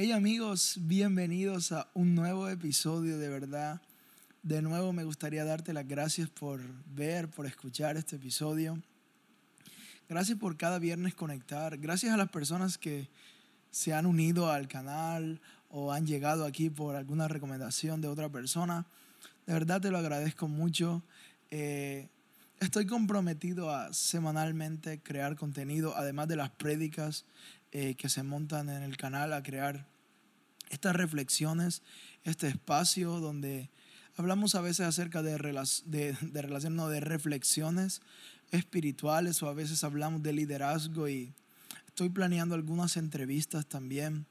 Hey amigos, bienvenidos a un nuevo episodio de verdad. De nuevo me gustaría darte las gracias por ver, por escuchar este episodio. Gracias por cada viernes conectar. Gracias a las personas que se han unido al canal o han llegado aquí por alguna recomendación de otra persona. De verdad te lo agradezco mucho. Eh, estoy comprometido a semanalmente crear contenido, además de las prédicas eh, que se montan en el canal a crear estas reflexiones, este espacio donde hablamos a veces acerca de, de, de relación, no, de reflexiones espirituales o a veces hablamos de liderazgo y estoy planeando algunas entrevistas también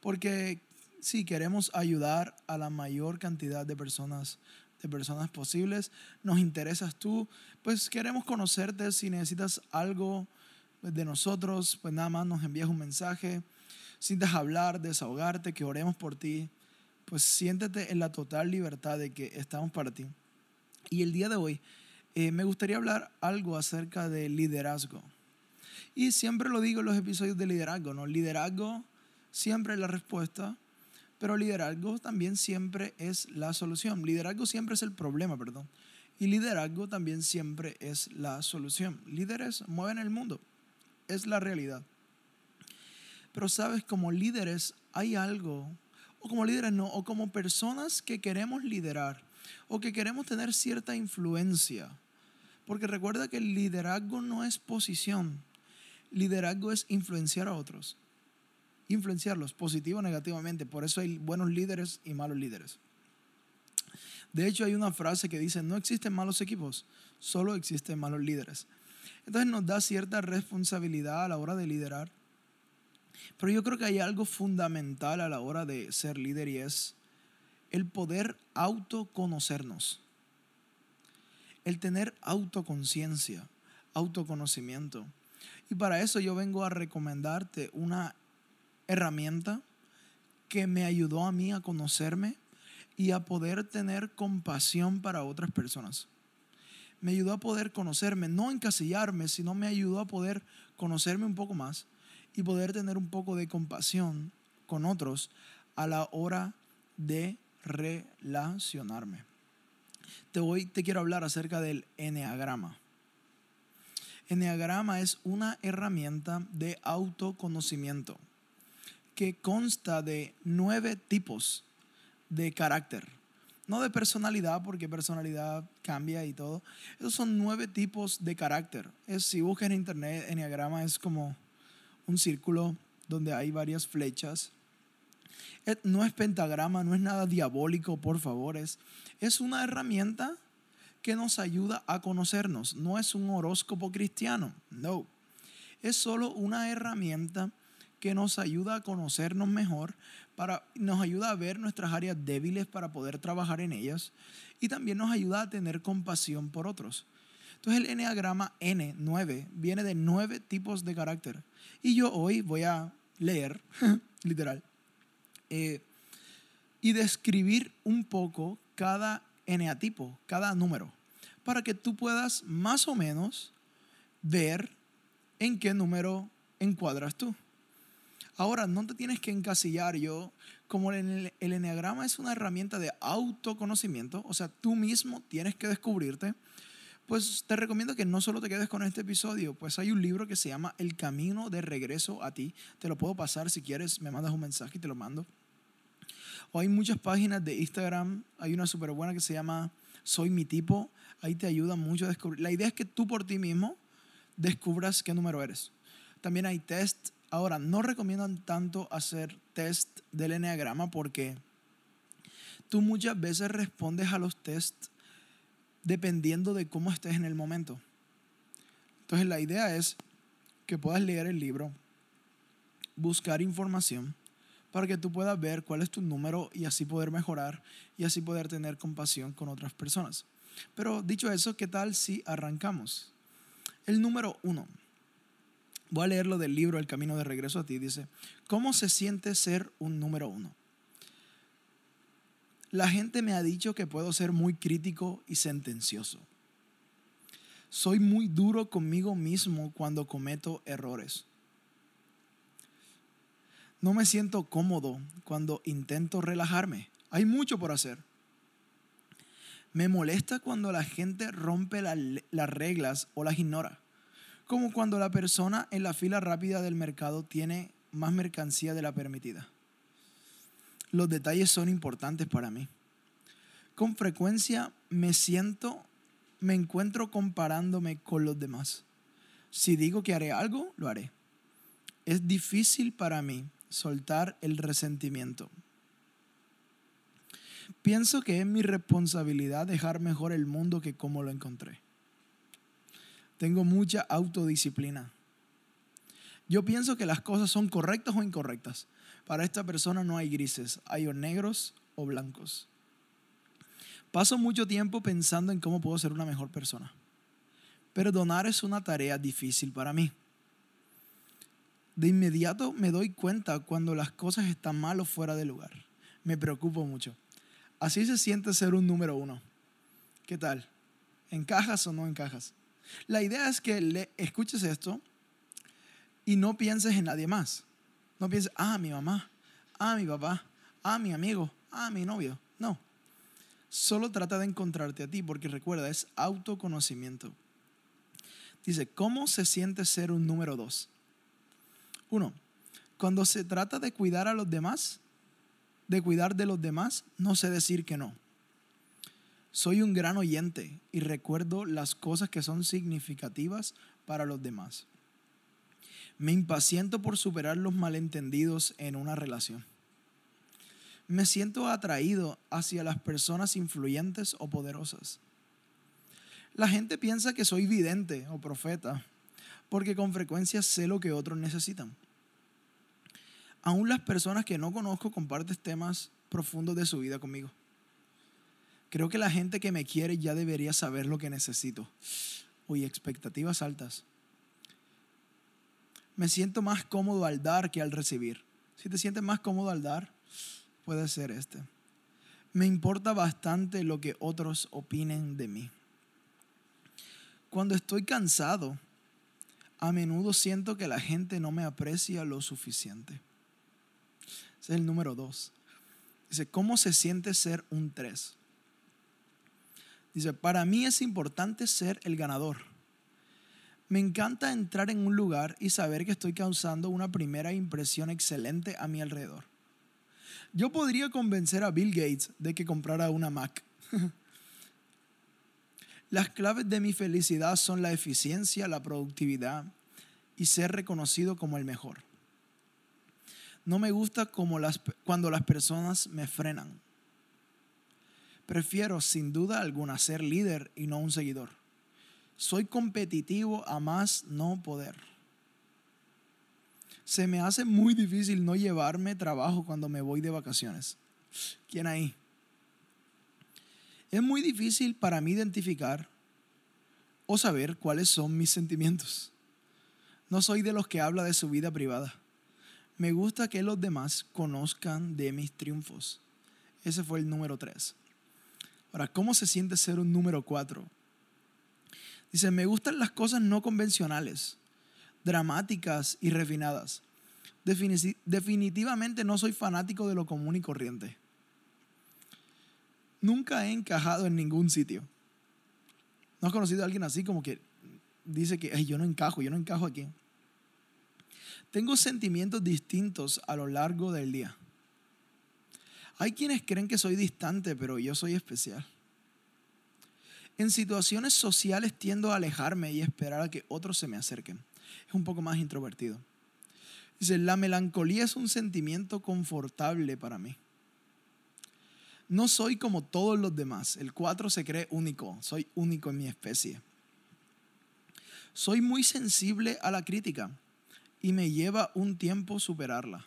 porque si queremos ayudar a la mayor cantidad de personas de personas posibles, nos interesas tú, pues queremos conocerte si necesitas algo de nosotros, pues nada más nos envías un mensaje. Sientas hablar, desahogarte, que oremos por ti, pues siéntete en la total libertad de que estamos para ti. Y el día de hoy eh, me gustaría hablar algo acerca de liderazgo. Y siempre lo digo en los episodios de liderazgo, ¿no? Liderazgo siempre es la respuesta, pero liderazgo también siempre es la solución. Liderazgo siempre es el problema, perdón. Y liderazgo también siempre es la solución. Líderes mueven el mundo es la realidad. Pero sabes, como líderes hay algo, o como líderes no, o como personas que queremos liderar, o que queremos tener cierta influencia. Porque recuerda que el liderazgo no es posición, liderazgo es influenciar a otros, influenciarlos positivo o negativamente. Por eso hay buenos líderes y malos líderes. De hecho, hay una frase que dice, no existen malos equipos, solo existen malos líderes. Entonces nos da cierta responsabilidad a la hora de liderar. Pero yo creo que hay algo fundamental a la hora de ser líder y es el poder autoconocernos. El tener autoconciencia, autoconocimiento. Y para eso yo vengo a recomendarte una herramienta que me ayudó a mí a conocerme y a poder tener compasión para otras personas me ayudó a poder conocerme, no encasillarme, sino me ayudó a poder conocerme un poco más y poder tener un poco de compasión con otros a la hora de relacionarme. Te, voy, te quiero hablar acerca del enneagrama. Enneagrama es una herramienta de autoconocimiento que consta de nueve tipos de carácter no de personalidad, porque personalidad cambia y todo. Esos son nueve tipos de carácter. Es, si buscas en internet, Enneagrama es como un círculo donde hay varias flechas. No es pentagrama, no es nada diabólico, por favor. Es, es una herramienta que nos ayuda a conocernos. No es un horóscopo cristiano, no. Es solo una herramienta que nos ayuda a conocernos mejor, para, nos ayuda a ver nuestras áreas débiles para poder trabajar en ellas y también nos ayuda a tener compasión por otros. Entonces el Enneagrama N9 viene de nueve tipos de carácter. Y yo hoy voy a leer, literal, eh, y describir un poco cada eneatipo, cada número, para que tú puedas más o menos ver en qué número encuadras tú. Ahora, no te tienes que encasillar yo, como el, enneagrama es una herramienta de autoconocimiento, o sea, tú mismo tienes que descubrirte, pues te recomiendo que no solo te quedes con este episodio, pues hay un libro que se llama El Camino de Regreso a ti, te lo puedo pasar si quieres, me mandas un mensaje y te lo mando. O hay muchas páginas de Instagram, hay una súper buena que se llama Soy mi tipo, ahí te ayuda mucho a descubrir. La idea es que tú por ti mismo descubras qué número eres. También hay test Ahora, no recomiendan tanto hacer test del enneagrama porque tú muchas veces respondes a los test dependiendo de cómo estés en el momento. Entonces la idea es que puedas leer el libro, buscar información para que tú puedas ver cuál es tu número y así poder mejorar y así poder tener compasión con otras personas. Pero dicho eso, ¿qué tal si arrancamos? El número uno. Voy a leerlo del libro El Camino de Regreso a ti. Dice, ¿cómo se siente ser un número uno? La gente me ha dicho que puedo ser muy crítico y sentencioso. Soy muy duro conmigo mismo cuando cometo errores. No me siento cómodo cuando intento relajarme. Hay mucho por hacer. Me molesta cuando la gente rompe las reglas o las ignora. Como cuando la persona en la fila rápida del mercado tiene más mercancía de la permitida. Los detalles son importantes para mí. Con frecuencia me siento, me encuentro comparándome con los demás. Si digo que haré algo, lo haré. Es difícil para mí soltar el resentimiento. Pienso que es mi responsabilidad dejar mejor el mundo que como lo encontré. Tengo mucha autodisciplina. Yo pienso que las cosas son correctas o incorrectas. Para esta persona no hay grises, hay o negros o blancos. Paso mucho tiempo pensando en cómo puedo ser una mejor persona. Perdonar es una tarea difícil para mí. De inmediato me doy cuenta cuando las cosas están mal o fuera de lugar. Me preocupo mucho. Así se siente ser un número uno. ¿Qué tal? ¿Encajas o no encajas? La idea es que le escuches esto y no pienses en nadie más. No pienses, ah, mi mamá, ah, mi papá, ah, mi amigo, ah, mi novio. No. Solo trata de encontrarte a ti porque recuerda, es autoconocimiento. Dice, ¿cómo se siente ser un número dos? Uno, cuando se trata de cuidar a los demás, de cuidar de los demás, no sé decir que no. Soy un gran oyente y recuerdo las cosas que son significativas para los demás. Me impaciento por superar los malentendidos en una relación. Me siento atraído hacia las personas influyentes o poderosas. La gente piensa que soy vidente o profeta porque con frecuencia sé lo que otros necesitan. Aún las personas que no conozco comparten temas profundos de su vida conmigo. Creo que la gente que me quiere ya debería saber lo que necesito. Uy, expectativas altas. Me siento más cómodo al dar que al recibir. Si te sientes más cómodo al dar, puede ser este. Me importa bastante lo que otros opinen de mí. Cuando estoy cansado, a menudo siento que la gente no me aprecia lo suficiente. Ese es el número dos. Dice, ¿cómo se siente ser un tres? Dice, para mí es importante ser el ganador. Me encanta entrar en un lugar y saber que estoy causando una primera impresión excelente a mi alrededor. Yo podría convencer a Bill Gates de que comprara una Mac. Las claves de mi felicidad son la eficiencia, la productividad y ser reconocido como el mejor. No me gusta cuando las personas me frenan. Prefiero sin duda alguna ser líder y no un seguidor. Soy competitivo a más no poder. Se me hace muy difícil no llevarme trabajo cuando me voy de vacaciones. ¿Quién ahí? Es muy difícil para mí identificar o saber cuáles son mis sentimientos. No soy de los que habla de su vida privada. Me gusta que los demás conozcan de mis triunfos. Ese fue el número tres. Ahora, ¿cómo se siente ser un número cuatro? Dice, me gustan las cosas no convencionales, dramáticas y refinadas. definitivamente no soy fanático de lo común y corriente. Nunca he encajado en ningún sitio. ¿No has conocido a alguien así como que dice que yo no encajo, yo no encajo aquí? Tengo sentimientos distintos a lo largo del día. Hay quienes creen que soy distante, pero yo soy especial. En situaciones sociales tiendo a alejarme y esperar a que otros se me acerquen. Es un poco más introvertido. Dice, la melancolía es un sentimiento confortable para mí. No soy como todos los demás. El 4 se cree único. Soy único en mi especie. Soy muy sensible a la crítica y me lleva un tiempo superarla.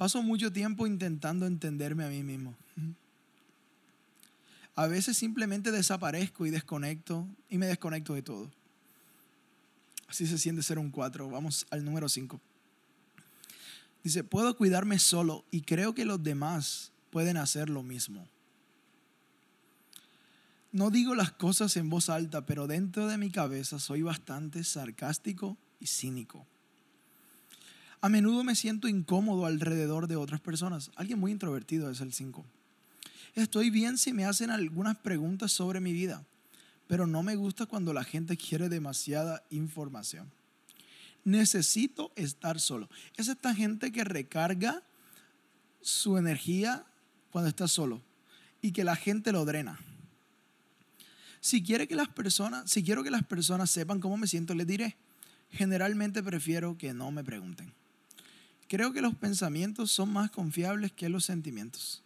Paso mucho tiempo intentando entenderme a mí mismo. A veces simplemente desaparezco y desconecto y me desconecto de todo. Así se siente ser un 4. Vamos al número 5. Dice, puedo cuidarme solo y creo que los demás pueden hacer lo mismo. No digo las cosas en voz alta, pero dentro de mi cabeza soy bastante sarcástico y cínico. A menudo me siento incómodo alrededor de otras personas. Alguien muy introvertido es el 5. Estoy bien si me hacen algunas preguntas sobre mi vida, pero no me gusta cuando la gente quiere demasiada información. Necesito estar solo. Es esta gente que recarga su energía cuando está solo y que la gente lo drena. Si quiere que las personas, si quiero que las personas sepan cómo me siento, les diré. Generalmente prefiero que no me pregunten. Creo que los pensamientos son más confiables que los sentimientos.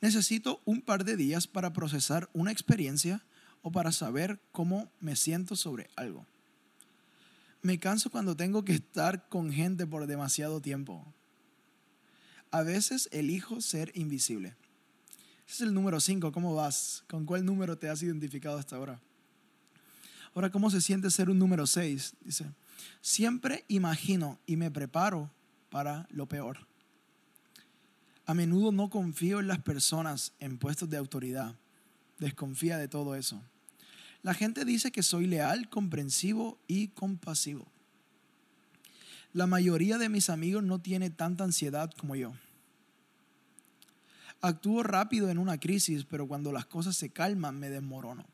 Necesito un par de días para procesar una experiencia o para saber cómo me siento sobre algo. Me canso cuando tengo que estar con gente por demasiado tiempo. A veces elijo ser invisible. Ese es el número 5. ¿Cómo vas? ¿Con cuál número te has identificado hasta ahora? Ahora, ¿cómo se siente ser un número 6? Dice, siempre imagino y me preparo para lo peor. A menudo no confío en las personas en puestos de autoridad. Desconfía de todo eso. La gente dice que soy leal, comprensivo y compasivo. La mayoría de mis amigos no tiene tanta ansiedad como yo. Actúo rápido en una crisis, pero cuando las cosas se calman me desmorono.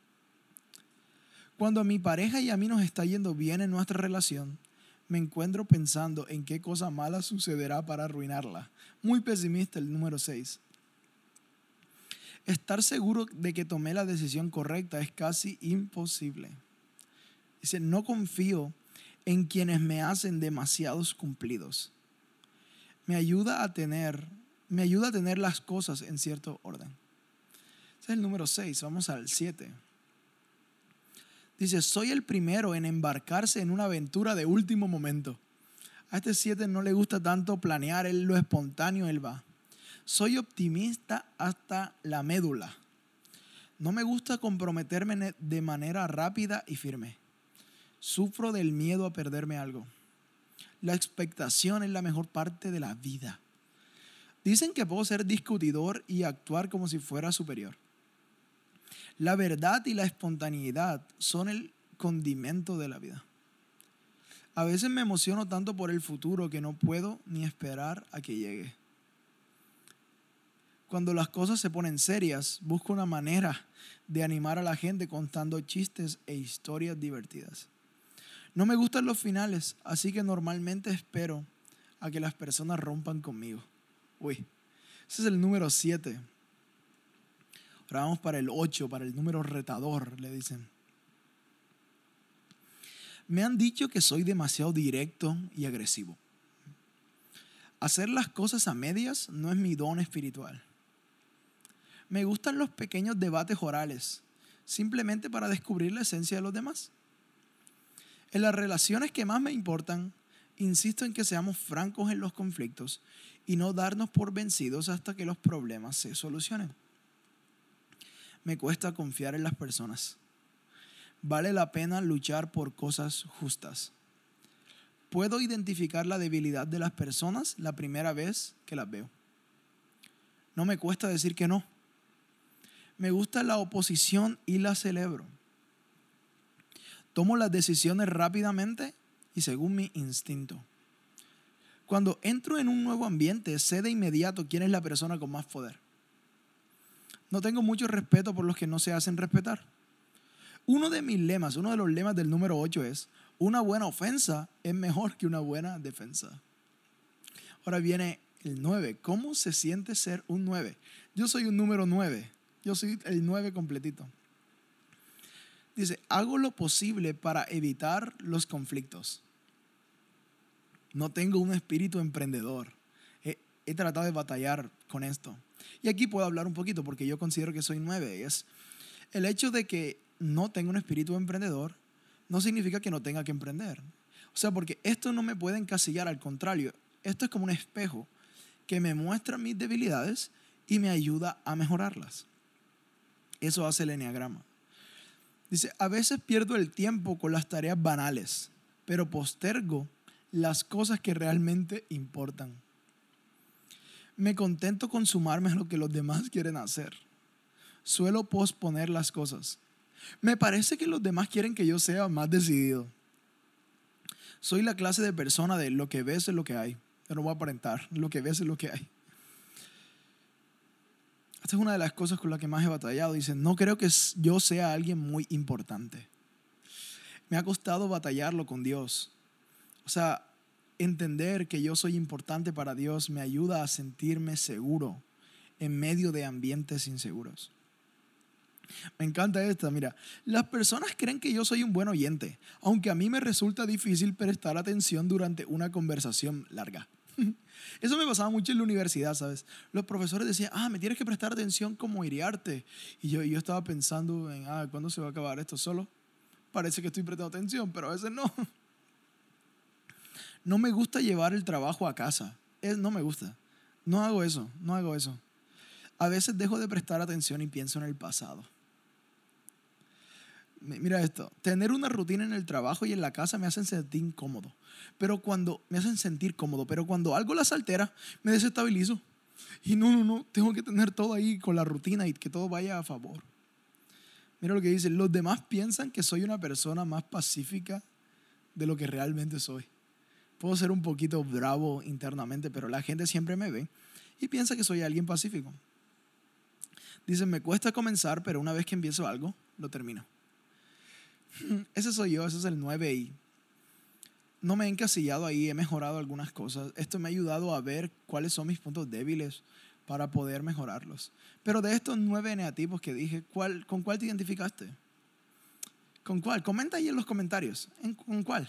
Cuando a mi pareja y a mí nos está yendo bien en nuestra relación, me encuentro pensando en qué cosa mala sucederá para arruinarla. Muy pesimista el número 6. Estar seguro de que tomé la decisión correcta es casi imposible. Dice, no confío en quienes me hacen demasiados cumplidos. Me ayuda a tener me ayuda a tener las cosas en cierto orden. Ese es el número 6, vamos al 7. Dice, soy el primero en embarcarse en una aventura de último momento. A este 7 no le gusta tanto planear, él lo espontáneo, él va. Soy optimista hasta la médula. No me gusta comprometerme de manera rápida y firme. Sufro del miedo a perderme algo. La expectación es la mejor parte de la vida. Dicen que puedo ser discutidor y actuar como si fuera superior. La verdad y la espontaneidad son el condimento de la vida. A veces me emociono tanto por el futuro que no puedo ni esperar a que llegue. Cuando las cosas se ponen serias, busco una manera de animar a la gente contando chistes e historias divertidas. No me gustan los finales, así que normalmente espero a que las personas rompan conmigo. Uy, ese es el número 7. Vamos para el 8, para el número retador, le dicen. Me han dicho que soy demasiado directo y agresivo. Hacer las cosas a medias no es mi don espiritual. Me gustan los pequeños debates orales, simplemente para descubrir la esencia de los demás. En las relaciones que más me importan, insisto en que seamos francos en los conflictos y no darnos por vencidos hasta que los problemas se solucionen. Me cuesta confiar en las personas. Vale la pena luchar por cosas justas. Puedo identificar la debilidad de las personas la primera vez que las veo. No me cuesta decir que no. Me gusta la oposición y la celebro. Tomo las decisiones rápidamente y según mi instinto. Cuando entro en un nuevo ambiente, sé de inmediato quién es la persona con más poder. No tengo mucho respeto por los que no se hacen respetar. Uno de mis lemas, uno de los lemas del número 8 es, una buena ofensa es mejor que una buena defensa. Ahora viene el 9. ¿Cómo se siente ser un 9? Yo soy un número 9. Yo soy el 9 completito. Dice, hago lo posible para evitar los conflictos. No tengo un espíritu emprendedor. He, tratado de batallar Y aquí puedo hablar un poquito porque yo considero que soy nueve. Es el hecho de que no tengo un espíritu emprendedor no significa que no tenga que emprender. O sea, porque esto no me puede encasillar, al contrario, esto es como un espejo que me muestra mis debilidades y me ayuda a mejorarlas. Eso hace el enneagrama. Dice, a veces pierdo el tiempo con las tareas banales, pero postergo las cosas que realmente importan. Me contento con sumarme a lo que los demás quieren hacer. Suelo posponer las cosas. Me parece que los demás quieren que yo sea más decidido. Soy la clase de persona de lo que ves es lo que hay. Yo no voy a aparentar, lo que ves es lo que hay. Esta es una de las cosas con las que más he batallado. Dice, no creo que yo sea alguien muy importante. Me ha costado batallarlo con Dios. O sea, entender que yo soy importante para Dios me ayuda a sentirme seguro en medio de ambientes inseguros. Me encanta esta, mira, las personas creen que yo soy un buen oyente, aunque a mí me resulta difícil prestar atención durante una conversación larga. Eso me pasaba mucho en la universidad, ¿sabes? Los profesores decían, ah, me tienes que prestar atención como iriarte. Y yo, yo estaba pensando en, ah, ¿cuándo se va a acabar esto solo? Parece que estoy prestando atención, pero a veces no. No me gusta llevar el trabajo a casa. No me gusta. No hago eso, no hago eso. A veces dejo de prestar atención y pienso en el pasado. Mira esto, tener una rutina en el trabajo y en la casa me hacen sentir incómodo, pero cuando me hacen sentir cómodo, pero cuando algo las altera, me desestabilizo. Y no, no, no, tengo que tener todo ahí con la rutina y que todo vaya a favor. Mira lo que dice, los demás piensan que soy una persona más pacífica de lo que realmente soy. Puedo ser un poquito bravo internamente, pero la gente siempre me ve y piensa que soy alguien pacífico. Dicen, me cuesta comenzar, pero una vez que empiezo algo, lo termino. Ese soy yo, ese es el 9 y no me he encasillado ahí, he mejorado algunas cosas. Esto me ha ayudado a ver cuáles son mis puntos débiles para poder mejorarlos. Pero de estos nueve negativos que dije, ¿cuál, ¿con cuál te identificaste? ¿Con cuál? Comenta ahí en los comentarios. ¿Con cuál?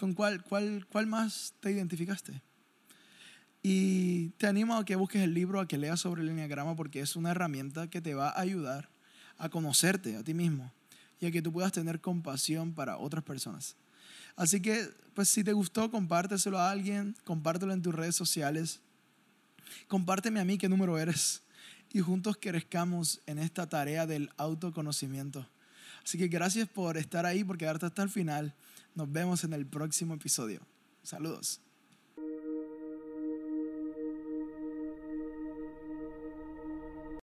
¿Con cuál, cuál, cuál más te identificaste? Y te animo a que busques el libro, a que leas sobre el enneagrama, porque es una herramienta que te va a ayudar a conocerte a ti mismo y a que tú puedas tener compasión para otras personas. Así que, pues si te gustó, compárteselo a alguien, compártelo en tus redes sociales, compárteme a mí qué número eres y juntos crezcamos en esta tarea del autoconocimiento. Así que gracias por estar ahí, por quedarte hasta el final. Nos vemos en el próximo episodio. Saludos.